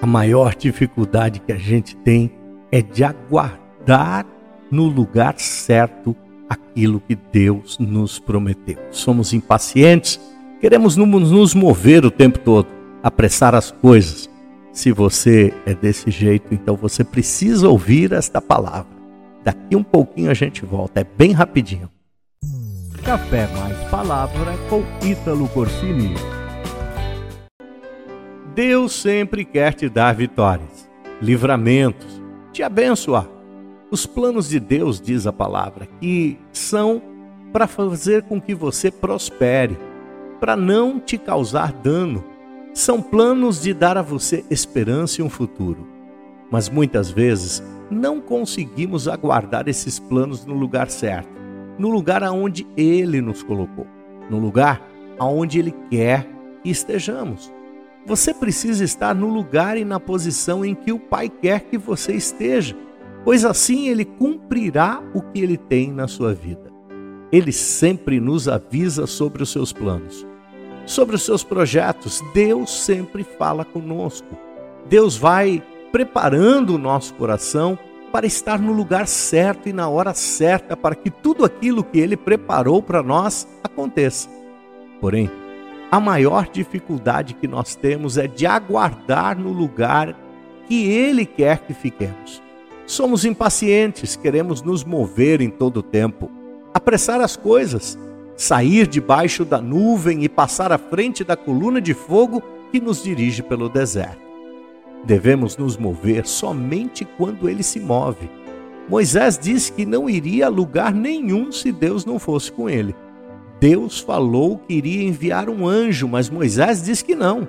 A maior dificuldade que a gente tem é de aguardar no lugar certo aquilo que Deus nos prometeu. Somos impacientes, queremos nos mover o tempo todo, apressar as coisas. Se você é desse jeito, então você precisa ouvir esta palavra. Daqui um pouquinho a gente volta, é bem rapidinho. Café mais palavra com Ítalo Corsini. Deus sempre quer te dar vitórias, livramentos, te abençoar. Os planos de Deus, diz a palavra, que são para fazer com que você prospere, para não te causar dano. São planos de dar a você esperança e um futuro. Mas muitas vezes não conseguimos aguardar esses planos no lugar certo, no lugar aonde Ele nos colocou, no lugar aonde Ele quer que estejamos. Você precisa estar no lugar e na posição em que o Pai quer que você esteja, pois assim ele cumprirá o que ele tem na sua vida. Ele sempre nos avisa sobre os seus planos, sobre os seus projetos. Deus sempre fala conosco. Deus vai preparando o nosso coração para estar no lugar certo e na hora certa para que tudo aquilo que ele preparou para nós aconteça. Porém, a maior dificuldade que nós temos é de aguardar no lugar que Ele quer que fiquemos. Somos impacientes, queremos nos mover em todo o tempo, apressar as coisas, sair debaixo da nuvem e passar à frente da coluna de fogo que nos dirige pelo deserto. Devemos nos mover somente quando ele se move. Moisés disse que não iria a lugar nenhum se Deus não fosse com ele. Deus falou que iria enviar um anjo, mas Moisés disse que não.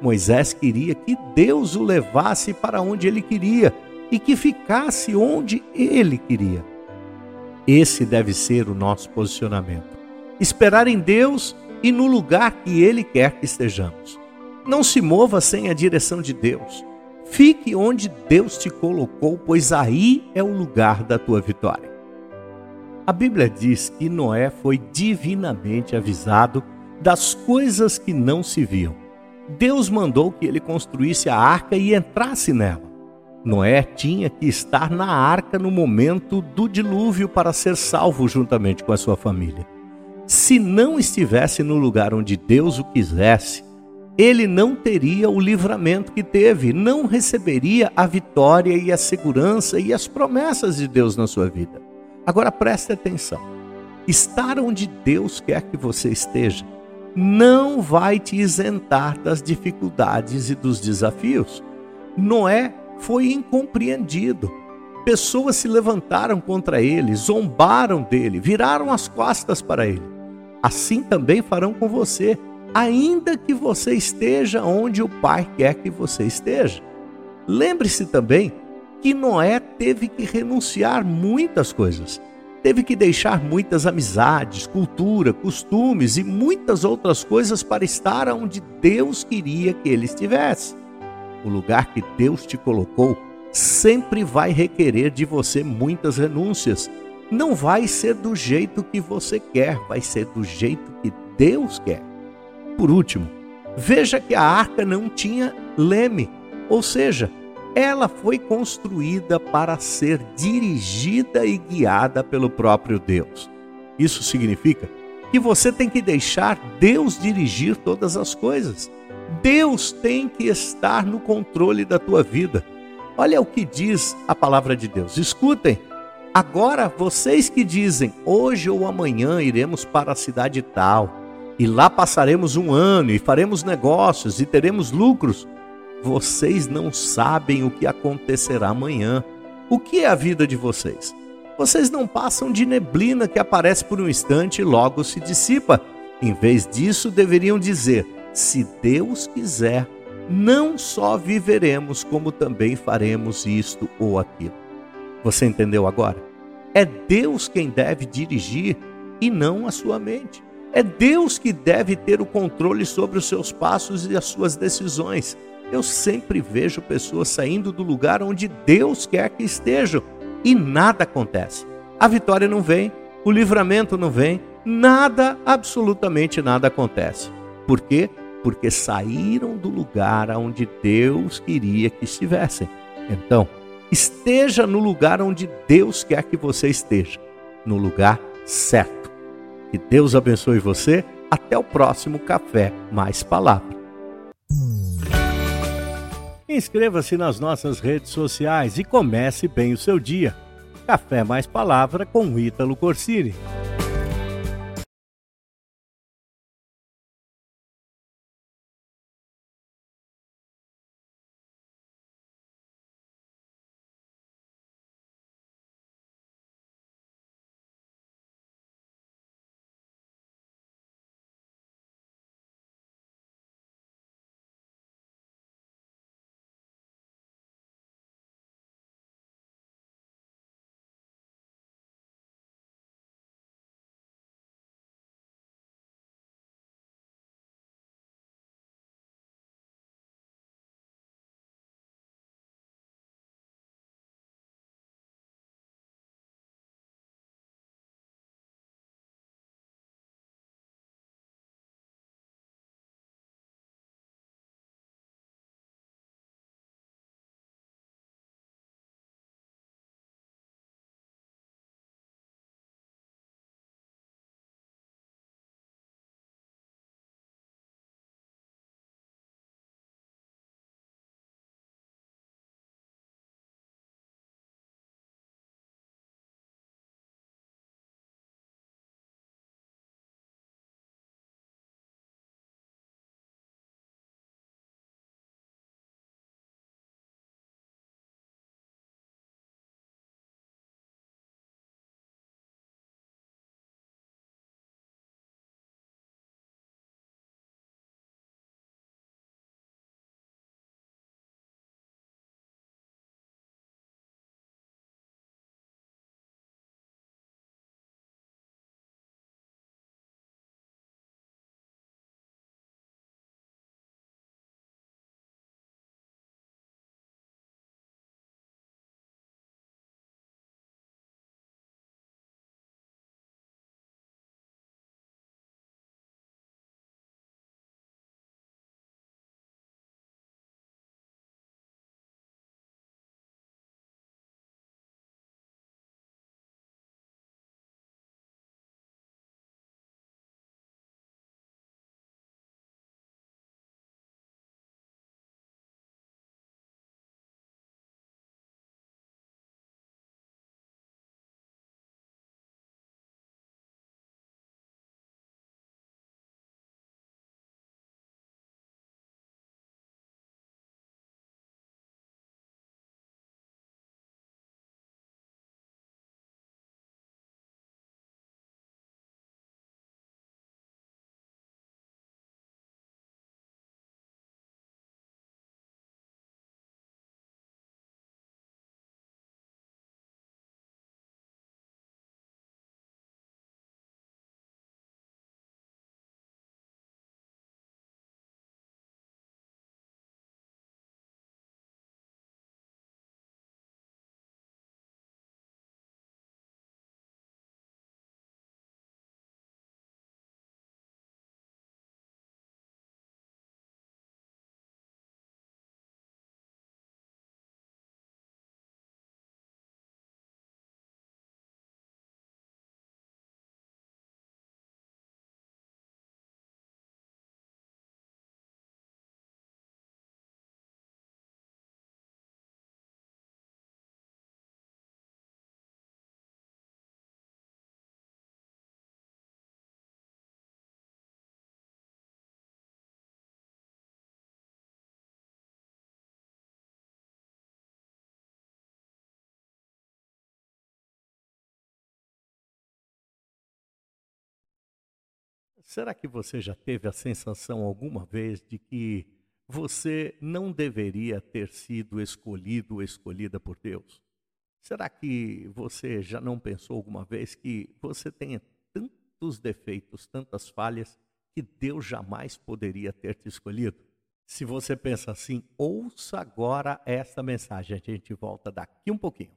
Moisés queria que Deus o levasse para onde ele queria e que ficasse onde ele queria. Esse deve ser o nosso posicionamento. Esperar em Deus e no lugar que ele quer que estejamos. Não se mova sem a direção de Deus. Fique onde Deus te colocou, pois aí é o lugar da tua vitória. A Bíblia diz que Noé foi divinamente avisado das coisas que não se viam. Deus mandou que ele construísse a arca e entrasse nela. Noé tinha que estar na arca no momento do dilúvio para ser salvo juntamente com a sua família. Se não estivesse no lugar onde Deus o quisesse, ele não teria o livramento que teve, não receberia a vitória e a segurança e as promessas de Deus na sua vida. Agora preste atenção. Estar onde Deus quer que você esteja não vai te isentar das dificuldades e dos desafios. Noé foi incompreendido. Pessoas se levantaram contra ele, zombaram dele, viraram as costas para ele. Assim também farão com você, ainda que você esteja onde o Pai quer que você esteja. Lembre-se também que Noé teve que renunciar muitas coisas. Teve que deixar muitas amizades, cultura, costumes e muitas outras coisas para estar onde Deus queria que ele estivesse. O lugar que Deus te colocou sempre vai requerer de você muitas renúncias. Não vai ser do jeito que você quer, vai ser do jeito que Deus quer. Por último, veja que a arca não tinha leme, ou seja, ela foi construída para ser dirigida e guiada pelo próprio Deus. Isso significa que você tem que deixar Deus dirigir todas as coisas. Deus tem que estar no controle da tua vida. Olha o que diz a palavra de Deus. Escutem. Agora, vocês que dizem, hoje ou amanhã iremos para a cidade tal, e lá passaremos um ano, e faremos negócios, e teremos lucros, vocês não sabem o que acontecerá amanhã. O que é a vida de vocês? Vocês não passam de neblina que aparece por um instante e logo se dissipa. Em vez disso, deveriam dizer: se Deus quiser, não só viveremos, como também faremos isto ou aquilo. Você entendeu agora? É Deus quem deve dirigir e não a sua mente. É Deus que deve ter o controle sobre os seus passos e as suas decisões. Eu sempre vejo pessoas saindo do lugar onde Deus quer que estejam e nada acontece. A vitória não vem, o livramento não vem, nada, absolutamente nada acontece. Por quê? porque saíram do lugar onde Deus queria que estivessem. Então, esteja no lugar onde Deus quer que você esteja, no lugar certo. Que Deus abençoe você. Até o próximo Café Mais Palavra. Inscreva-se nas nossas redes sociais e comece bem o seu dia. Café Mais Palavra com Ítalo Corsini. Será que você já teve a sensação alguma vez de que você não deveria ter sido escolhido ou escolhida por Deus? Será que você já não pensou alguma vez que você tenha tantos defeitos, tantas falhas, que Deus jamais poderia ter te escolhido? Se você pensa assim, ouça agora esta mensagem. A gente volta daqui um pouquinho.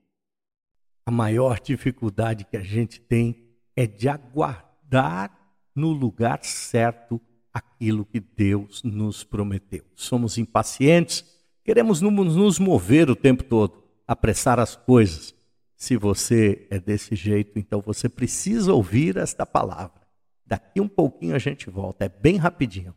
A maior dificuldade que a gente tem é de aguardar no lugar certo aquilo que Deus nos prometeu. Somos impacientes, queremos nos mover o tempo todo, apressar as coisas. Se você é desse jeito, então você precisa ouvir esta palavra. Daqui um pouquinho a gente volta, é bem rapidinho.